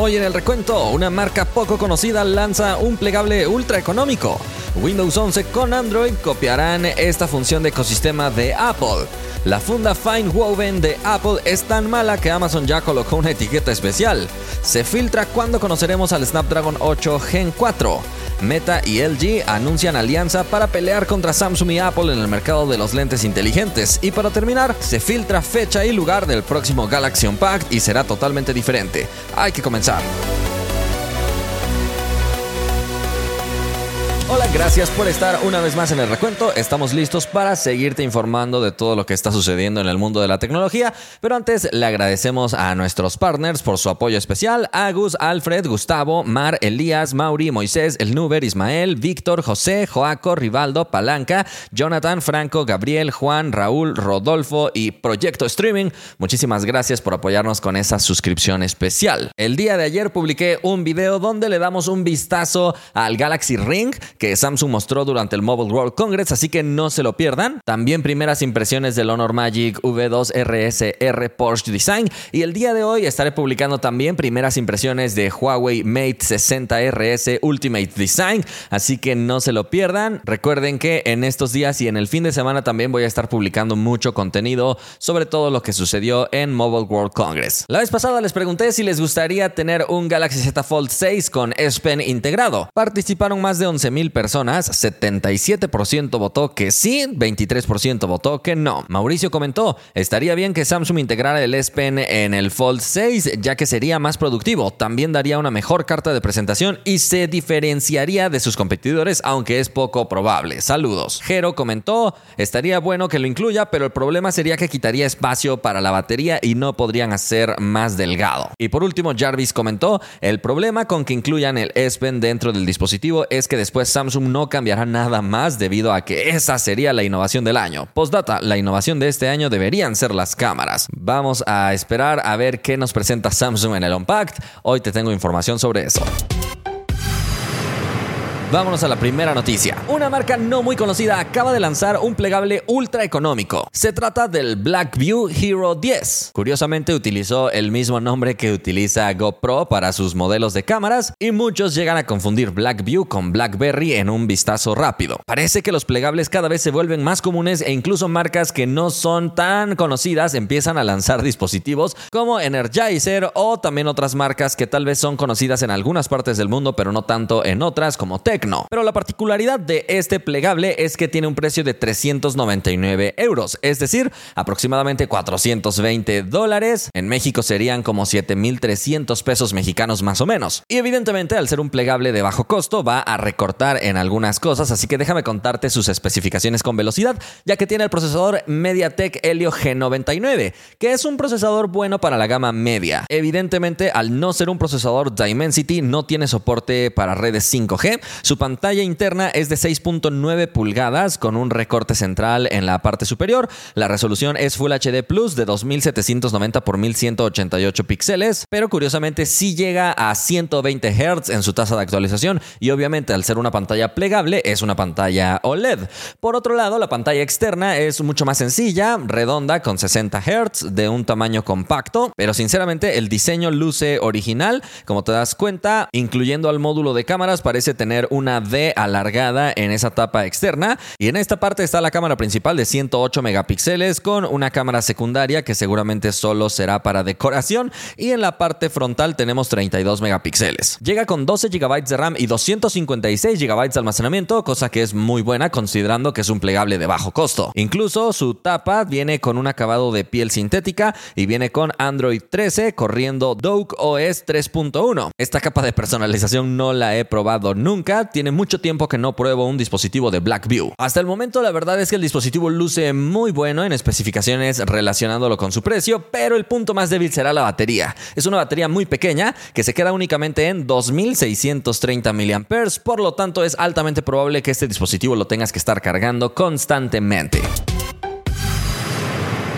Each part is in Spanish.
Hoy en el recuento, una marca poco conocida lanza un plegable ultra económico. Windows 11 con Android copiarán esta función de ecosistema de Apple. La funda Fine Woven de Apple es tan mala que Amazon ya colocó una etiqueta especial. Se filtra cuando conoceremos al Snapdragon 8 Gen 4. Meta y LG anuncian alianza para pelear contra Samsung y Apple en el mercado de los lentes inteligentes. Y para terminar, se filtra fecha y lugar del próximo Galaxy Unpacked y será totalmente diferente. Hay que comenzar. Hola, gracias por estar una vez más en el recuento. Estamos listos para seguirte informando de todo lo que está sucediendo en el mundo de la tecnología, pero antes le agradecemos a nuestros partners por su apoyo especial, Agus, Alfred, Gustavo, Mar, Elías, Mauri, Moisés, El Nuber, Ismael, Víctor, José, Joaco, Rivaldo, Palanca, Jonathan, Franco, Gabriel, Juan, Raúl, Rodolfo y Proyecto Streaming. Muchísimas gracias por apoyarnos con esa suscripción especial. El día de ayer publiqué un video donde le damos un vistazo al Galaxy Ring que Samsung mostró durante el Mobile World Congress, así que no se lo pierdan. También primeras impresiones del Honor Magic V2 RSR Porsche Design y el día de hoy estaré publicando también primeras impresiones de Huawei Mate 60 RS Ultimate Design, así que no se lo pierdan. Recuerden que en estos días y en el fin de semana también voy a estar publicando mucho contenido sobre todo lo que sucedió en Mobile World Congress. La vez pasada les pregunté si les gustaría tener un Galaxy Z Fold 6 con S Pen integrado. Participaron más de 11.000 personas, 77% votó que sí, 23% votó que no. Mauricio comentó, estaría bien que Samsung integrara el S Pen en el Fold 6 ya que sería más productivo, también daría una mejor carta de presentación y se diferenciaría de sus competidores, aunque es poco probable. Saludos. Jero comentó, estaría bueno que lo incluya, pero el problema sería que quitaría espacio para la batería y no podrían hacer más delgado. Y por último, Jarvis comentó, el problema con que incluyan el S Pen dentro del dispositivo es que después Samsung no cambiará nada más debido a que esa sería la innovación del año. Postdata, la innovación de este año deberían ser las cámaras. Vamos a esperar a ver qué nos presenta Samsung en el Unpacked. Hoy te tengo información sobre eso. Vámonos a la primera noticia. Una marca no muy conocida acaba de lanzar un plegable ultra económico. Se trata del Blackview Hero 10. Curiosamente utilizó el mismo nombre que utiliza GoPro para sus modelos de cámaras y muchos llegan a confundir Blackview con BlackBerry en un vistazo rápido. Parece que los plegables cada vez se vuelven más comunes e incluso marcas que no son tan conocidas empiezan a lanzar dispositivos como Energizer o también otras marcas que tal vez son conocidas en algunas partes del mundo pero no tanto en otras como Tech Pero la particularidad de este plegable es que tiene un precio de 399 euros, es decir, aproximadamente 420 dólares. En México serían como 7.300 pesos mexicanos más o menos. Y evidentemente, al ser un plegable de bajo costo, va a recortar en algunas cosas, así que déjame contarte sus especificaciones con velocidad, ya que tiene el procesador MediaTek Helio G99, que es un procesador bueno para la gama media. Evidentemente, al no ser un procesador Dimensity, no tiene soporte para redes 5G, su pantalla interna es de 6.9 pulgadas con un recorte central en la parte superior. La resolución es Full HD Plus de 2790 x 1188 píxeles, pero curiosamente sí llega a 120 Hz en su tasa de actualización y obviamente al ser una pantalla plegable es una pantalla OLED. Por otro lado, la pantalla externa es mucho más sencilla, redonda con 60 Hz de un tamaño compacto, pero sinceramente el diseño luce original, como te das cuenta, incluyendo al módulo de cámaras parece tener un una D alargada en esa tapa externa y en esta parte está la cámara principal de 108 megapíxeles con una cámara secundaria que seguramente solo será para decoración y en la parte frontal tenemos 32 megapíxeles. Llega con 12 GB de RAM y 256 GB de almacenamiento, cosa que es muy buena considerando que es un plegable de bajo costo. Incluso su tapa viene con un acabado de piel sintética y viene con Android 13 corriendo Doke OS 3.1. Esta capa de personalización no la he probado nunca, tiene mucho tiempo que no pruebo un dispositivo de Blackview. Hasta el momento la verdad es que el dispositivo luce muy bueno en especificaciones relacionándolo con su precio, pero el punto más débil será la batería. Es una batería muy pequeña que se queda únicamente en 2630 mAh, por lo tanto es altamente probable que este dispositivo lo tengas que estar cargando constantemente.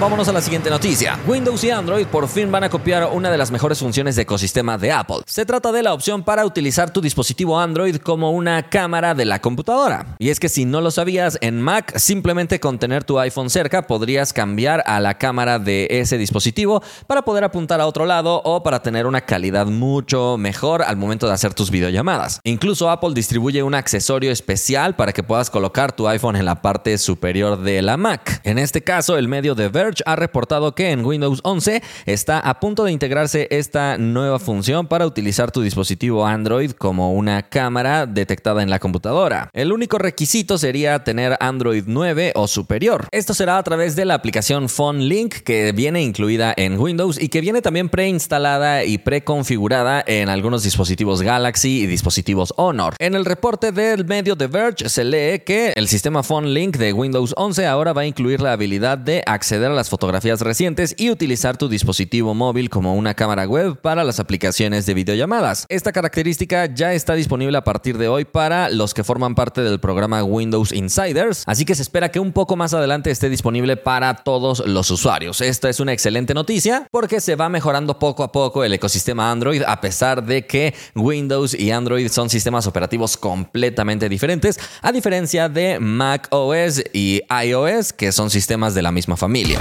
Vámonos a la siguiente noticia. Windows y Android por fin van a copiar una de las mejores funciones de ecosistema de Apple. Se trata de la opción para utilizar tu dispositivo Android como una cámara de la computadora. Y es que si no lo sabías, en Mac simplemente con tener tu iPhone cerca podrías cambiar a la cámara de ese dispositivo para poder apuntar a otro lado o para tener una calidad mucho mejor al momento de hacer tus videollamadas. Incluso Apple distribuye un accesorio especial para que puedas colocar tu iPhone en la parte superior de la Mac. En este caso, el medio de Verge ha reportado que en Windows 11 está a punto de integrarse esta nueva función para utilizar tu dispositivo Android como una cámara detectada en la computadora. El único requisito sería tener Android 9 o superior. Esto será a través de la aplicación Phone Link que viene incluida en Windows y que viene también preinstalada y preconfigurada en algunos dispositivos Galaxy y dispositivos Honor. En el reporte del medio The Verge se lee que el sistema Phone Link de Windows 11 ahora va a incluir la habilidad de acceder las fotografías recientes y utilizar tu dispositivo móvil como una cámara web para las aplicaciones de videollamadas. Esta característica ya está disponible a partir de hoy para los que forman parte del programa Windows Insiders, así que se espera que un poco más adelante esté disponible para todos los usuarios. Esta es una excelente noticia porque se va mejorando poco a poco el ecosistema Android a pesar de que Windows y Android son sistemas operativos completamente diferentes, a diferencia de Mac OS y iOS, que son sistemas de la misma familia.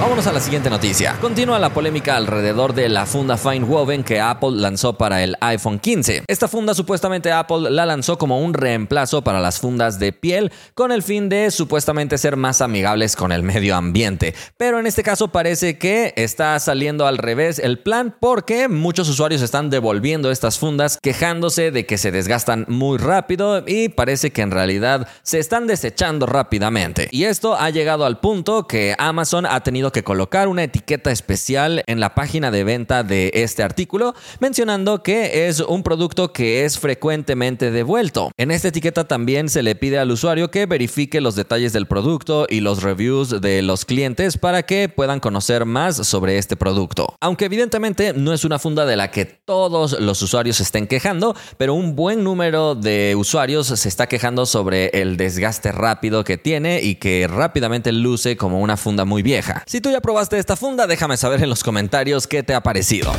Vámonos a la siguiente noticia. Continúa la polémica alrededor de la funda Fine Woven que Apple lanzó para el iPhone 15. Esta funda supuestamente Apple la lanzó como un reemplazo para las fundas de piel con el fin de supuestamente ser más amigables con el medio ambiente. Pero en este caso parece que está saliendo al revés el plan porque muchos usuarios están devolviendo estas fundas quejándose de que se desgastan muy rápido y parece que en realidad se están desechando rápidamente. Y esto ha llegado al punto que Amazon ha tenido que colocar una etiqueta especial en la página de venta de este artículo, mencionando que es un producto que es frecuentemente devuelto. En esta etiqueta también se le pide al usuario que verifique los detalles del producto y los reviews de los clientes para que puedan conocer más sobre este producto. Aunque evidentemente no es una funda de la que todos los usuarios estén quejando, pero un buen número de usuarios se está quejando sobre el desgaste rápido que tiene y que rápidamente luce como una funda muy vieja. Tú ya probaste esta funda, déjame saber en los comentarios qué te ha parecido.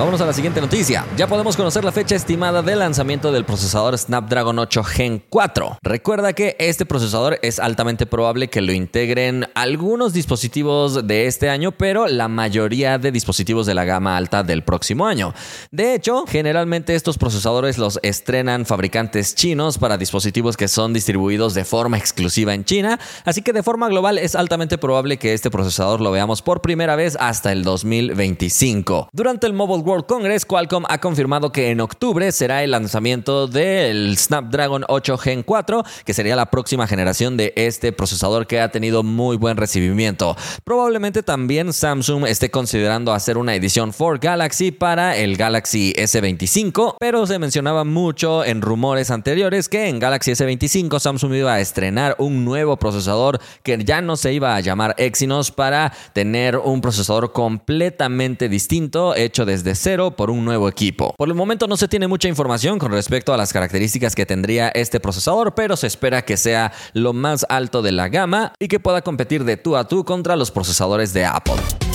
Vámonos a la siguiente noticia. Ya podemos conocer la fecha estimada de lanzamiento del procesador Snapdragon 8 Gen 4. Recuerda que este procesador es altamente probable que lo integren algunos dispositivos de este año, pero la mayoría de dispositivos de la gama alta del próximo año. De hecho, generalmente estos procesadores los estrenan fabricantes chinos para dispositivos que son distribuidos de forma exclusiva en China, así que de forma global es altamente probable que este procesador lo veamos por primera vez hasta el 2025. Durante el Mobile World Congress, Qualcomm ha confirmado que en octubre será el lanzamiento del Snapdragon 8 Gen 4, que sería la próxima generación de este procesador que ha tenido muy buen recibimiento. Probablemente también Samsung esté considerando hacer una edición for Galaxy para el Galaxy S25, pero se mencionaba mucho en rumores anteriores que en Galaxy S25 Samsung iba a estrenar un nuevo procesador que ya no se iba a llamar Exynos para tener un procesador completamente distinto hecho desde por un nuevo equipo. Por el momento no se tiene mucha información con respecto a las características que tendría este procesador, pero se espera que sea lo más alto de la gama y que pueda competir de tú a tú contra los procesadores de Apple.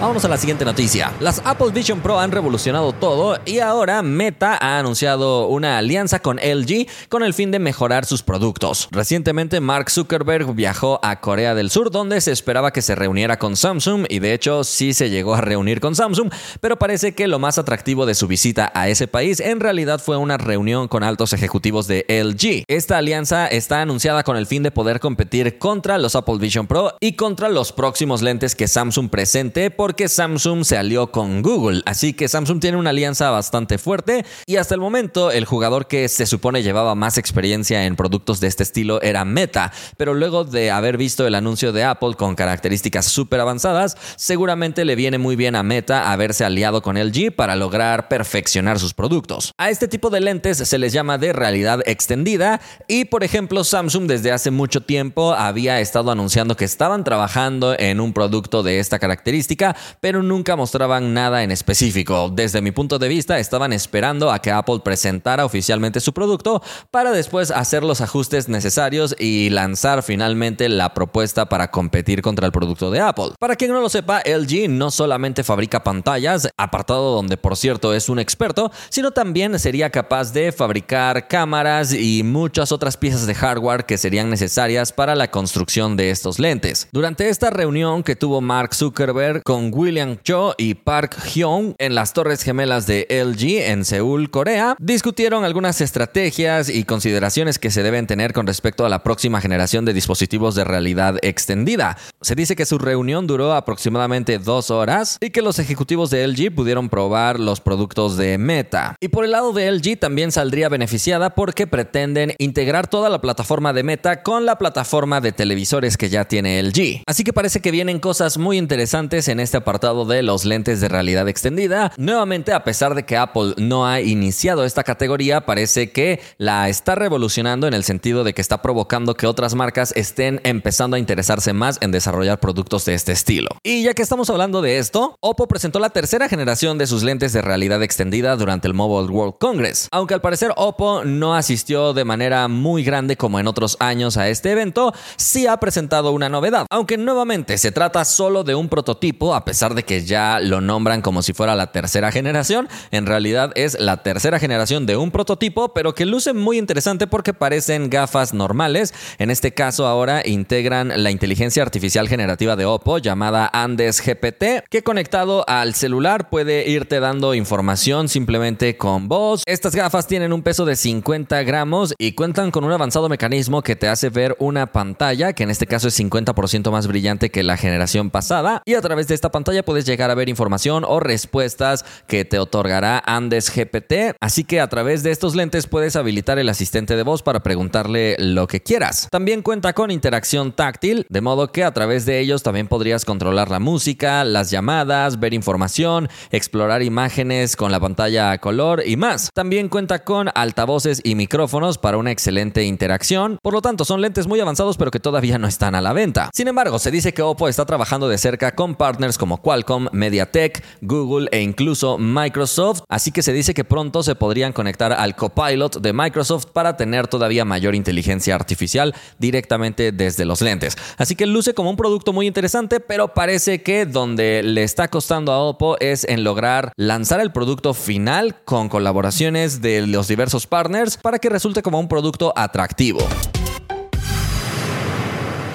Vámonos a la siguiente noticia. Las Apple Vision Pro han revolucionado todo y ahora Meta ha anunciado una alianza con LG con el fin de mejorar sus productos. Recientemente Mark Zuckerberg viajó a Corea del Sur donde se esperaba que se reuniera con Samsung y de hecho sí se llegó a reunir con Samsung, pero parece que lo más atractivo de su visita a ese país en realidad fue una reunión con altos ejecutivos de LG. Esta alianza está anunciada con el fin de poder competir contra los Apple Vision Pro y contra los próximos lentes que Samsung presente por porque Samsung se alió con Google. Así que Samsung tiene una alianza bastante fuerte y hasta el momento el jugador que se supone llevaba más experiencia en productos de este estilo era Meta. Pero luego de haber visto el anuncio de Apple con características súper avanzadas, seguramente le viene muy bien a Meta haberse aliado con LG para lograr perfeccionar sus productos. A este tipo de lentes se les llama de realidad extendida y por ejemplo Samsung desde hace mucho tiempo había estado anunciando que estaban trabajando en un producto de esta característica pero nunca mostraban nada en específico. Desde mi punto de vista, estaban esperando a que Apple presentara oficialmente su producto para después hacer los ajustes necesarios y lanzar finalmente la propuesta para competir contra el producto de Apple. Para quien no lo sepa, LG no solamente fabrica pantallas, apartado donde por cierto es un experto, sino también sería capaz de fabricar cámaras y muchas otras piezas de hardware que serían necesarias para la construcción de estos lentes. Durante esta reunión que tuvo Mark Zuckerberg con William Cho y Park Hyung en las Torres Gemelas de LG en Seúl, Corea, discutieron algunas estrategias y consideraciones que se deben tener con respecto a la próxima generación de dispositivos de realidad extendida. Se dice que su reunión duró aproximadamente dos horas y que los ejecutivos de LG pudieron probar los productos de Meta. Y por el lado de LG también saldría beneficiada porque pretenden integrar toda la plataforma de Meta con la plataforma de televisores que ya tiene LG. Así que parece que vienen cosas muy interesantes en este apartado de los lentes de realidad extendida. Nuevamente, a pesar de que Apple no ha iniciado esta categoría, parece que la está revolucionando en el sentido de que está provocando que otras marcas estén empezando a interesarse más en desarrollar productos de este estilo. Y ya que estamos hablando de esto, Oppo presentó la tercera generación de sus lentes de realidad extendida durante el Mobile World Congress. Aunque al parecer Oppo no asistió de manera muy grande como en otros años a este evento, sí ha presentado una novedad. Aunque nuevamente se trata solo de un prototipo, pesar de que ya lo nombran como si fuera la tercera generación, en realidad es la tercera generación de un prototipo, pero que luce muy interesante porque parecen gafas normales. En este caso ahora integran la inteligencia artificial generativa de Oppo llamada Andes GPT, que conectado al celular puede irte dando información simplemente con voz. Estas gafas tienen un peso de 50 gramos y cuentan con un avanzado mecanismo que te hace ver una pantalla, que en este caso es 50% más brillante que la generación pasada, y a través de esta pantalla puedes llegar a ver información o respuestas que te otorgará Andes GPT. Así que a través de estos lentes puedes habilitar el asistente de voz para preguntarle lo que quieras. También cuenta con interacción táctil, de modo que a través de ellos también podrías controlar la música, las llamadas, ver información, explorar imágenes con la pantalla a color y más. También cuenta con altavoces y micrófonos para una excelente interacción. Por lo tanto, son lentes muy avanzados pero que todavía no están a la venta. Sin embargo, se dice que Oppo está trabajando de cerca con partners como Qualcomm, MediaTek, Google e incluso Microsoft, así que se dice que pronto se podrían conectar al Copilot de Microsoft para tener todavía mayor inteligencia artificial directamente desde los lentes. Así que luce como un producto muy interesante, pero parece que donde le está costando a Oppo es en lograr lanzar el producto final con colaboraciones de los diversos partners para que resulte como un producto atractivo.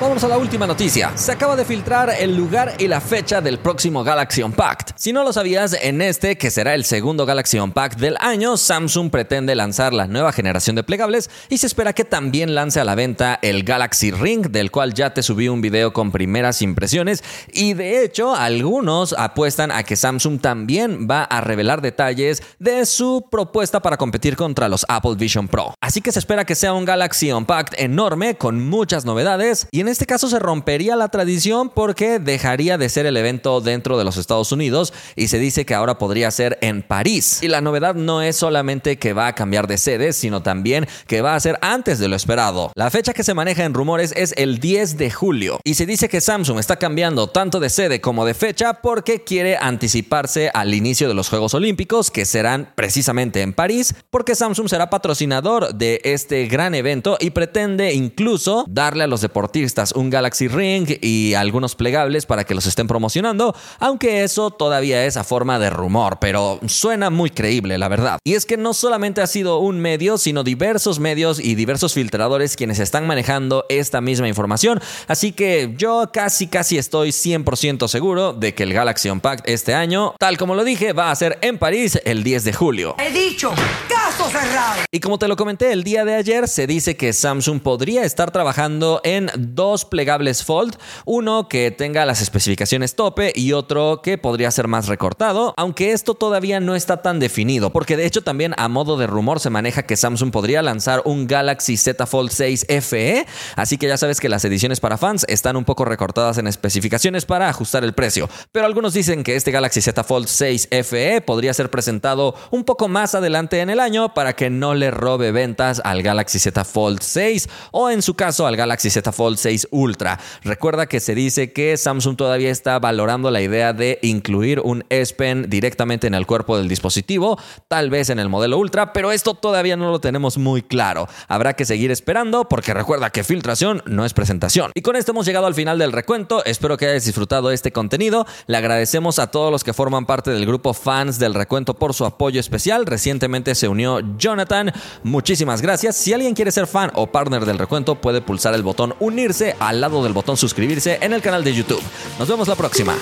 Vamos a la última noticia. Se acaba de filtrar el lugar y la fecha del próximo Galaxy Unpacked. Si no lo sabías, en este, que será el segundo Galaxy Unpacked del año, Samsung pretende lanzar la nueva generación de plegables y se espera que también lance a la venta el Galaxy Ring, del cual ya te subí un video con primeras impresiones. Y de hecho, algunos apuestan a que Samsung también va a revelar detalles de su propuesta para competir contra los Apple Vision Pro. Así que se espera que sea un Galaxy Unpacked enorme con muchas novedades y en este caso se rompería la tradición porque dejaría de ser el evento dentro de los Estados Unidos y se dice que ahora podría ser en París. Y la novedad no es solamente que va a cambiar de sede, sino también que va a ser antes de lo esperado. La fecha que se maneja en rumores es el 10 de julio y se dice que Samsung está cambiando tanto de sede como de fecha porque quiere anticiparse al inicio de los Juegos Olímpicos que serán precisamente en París porque Samsung será patrocinador de este gran evento y pretende incluso darle a los deportistas un Galaxy Ring y algunos plegables para que los estén promocionando, aunque eso todavía es a forma de rumor, pero suena muy creíble, la verdad. Y es que no solamente ha sido un medio, sino diversos medios y diversos filtradores quienes están manejando esta misma información, así que yo casi casi estoy 100% seguro de que el Galaxy Unpacked este año, tal como lo dije, va a ser en París el 10 de julio. He dicho, Y como te lo comenté el día de ayer, se dice que Samsung podría estar trabajando en dos plegables Fold, uno que tenga las especificaciones tope y otro que podría ser más recortado, aunque esto todavía no está tan definido, porque de hecho también a modo de rumor se maneja que Samsung podría lanzar un Galaxy Z Fold 6 FE, así que ya sabes que las ediciones para fans están un poco recortadas en especificaciones para ajustar el precio, pero algunos dicen que este Galaxy Z Fold 6 FE podría ser presentado un poco más adelante en el año para que no le robe ventas al Galaxy Z Fold 6 o en su caso al Galaxy Z Fold 6 Ultra. Recuerda que se dice que Samsung todavía está valorando la idea de incluir un S Pen directamente en el cuerpo del dispositivo, tal vez en el modelo Ultra, pero esto todavía no lo tenemos muy claro. Habrá que seguir esperando porque recuerda que filtración no es presentación. Y con esto hemos llegado al final del recuento. Espero que hayas disfrutado este contenido. Le agradecemos a todos los que forman parte del grupo fans del recuento por su apoyo especial. Recientemente se unió Jonathan. Muchísimas gracias. Si alguien quiere ser fan o partner del recuento, puede pulsar el botón unirse al lado del botón suscribirse en el canal de YouTube. Nos vemos la próxima.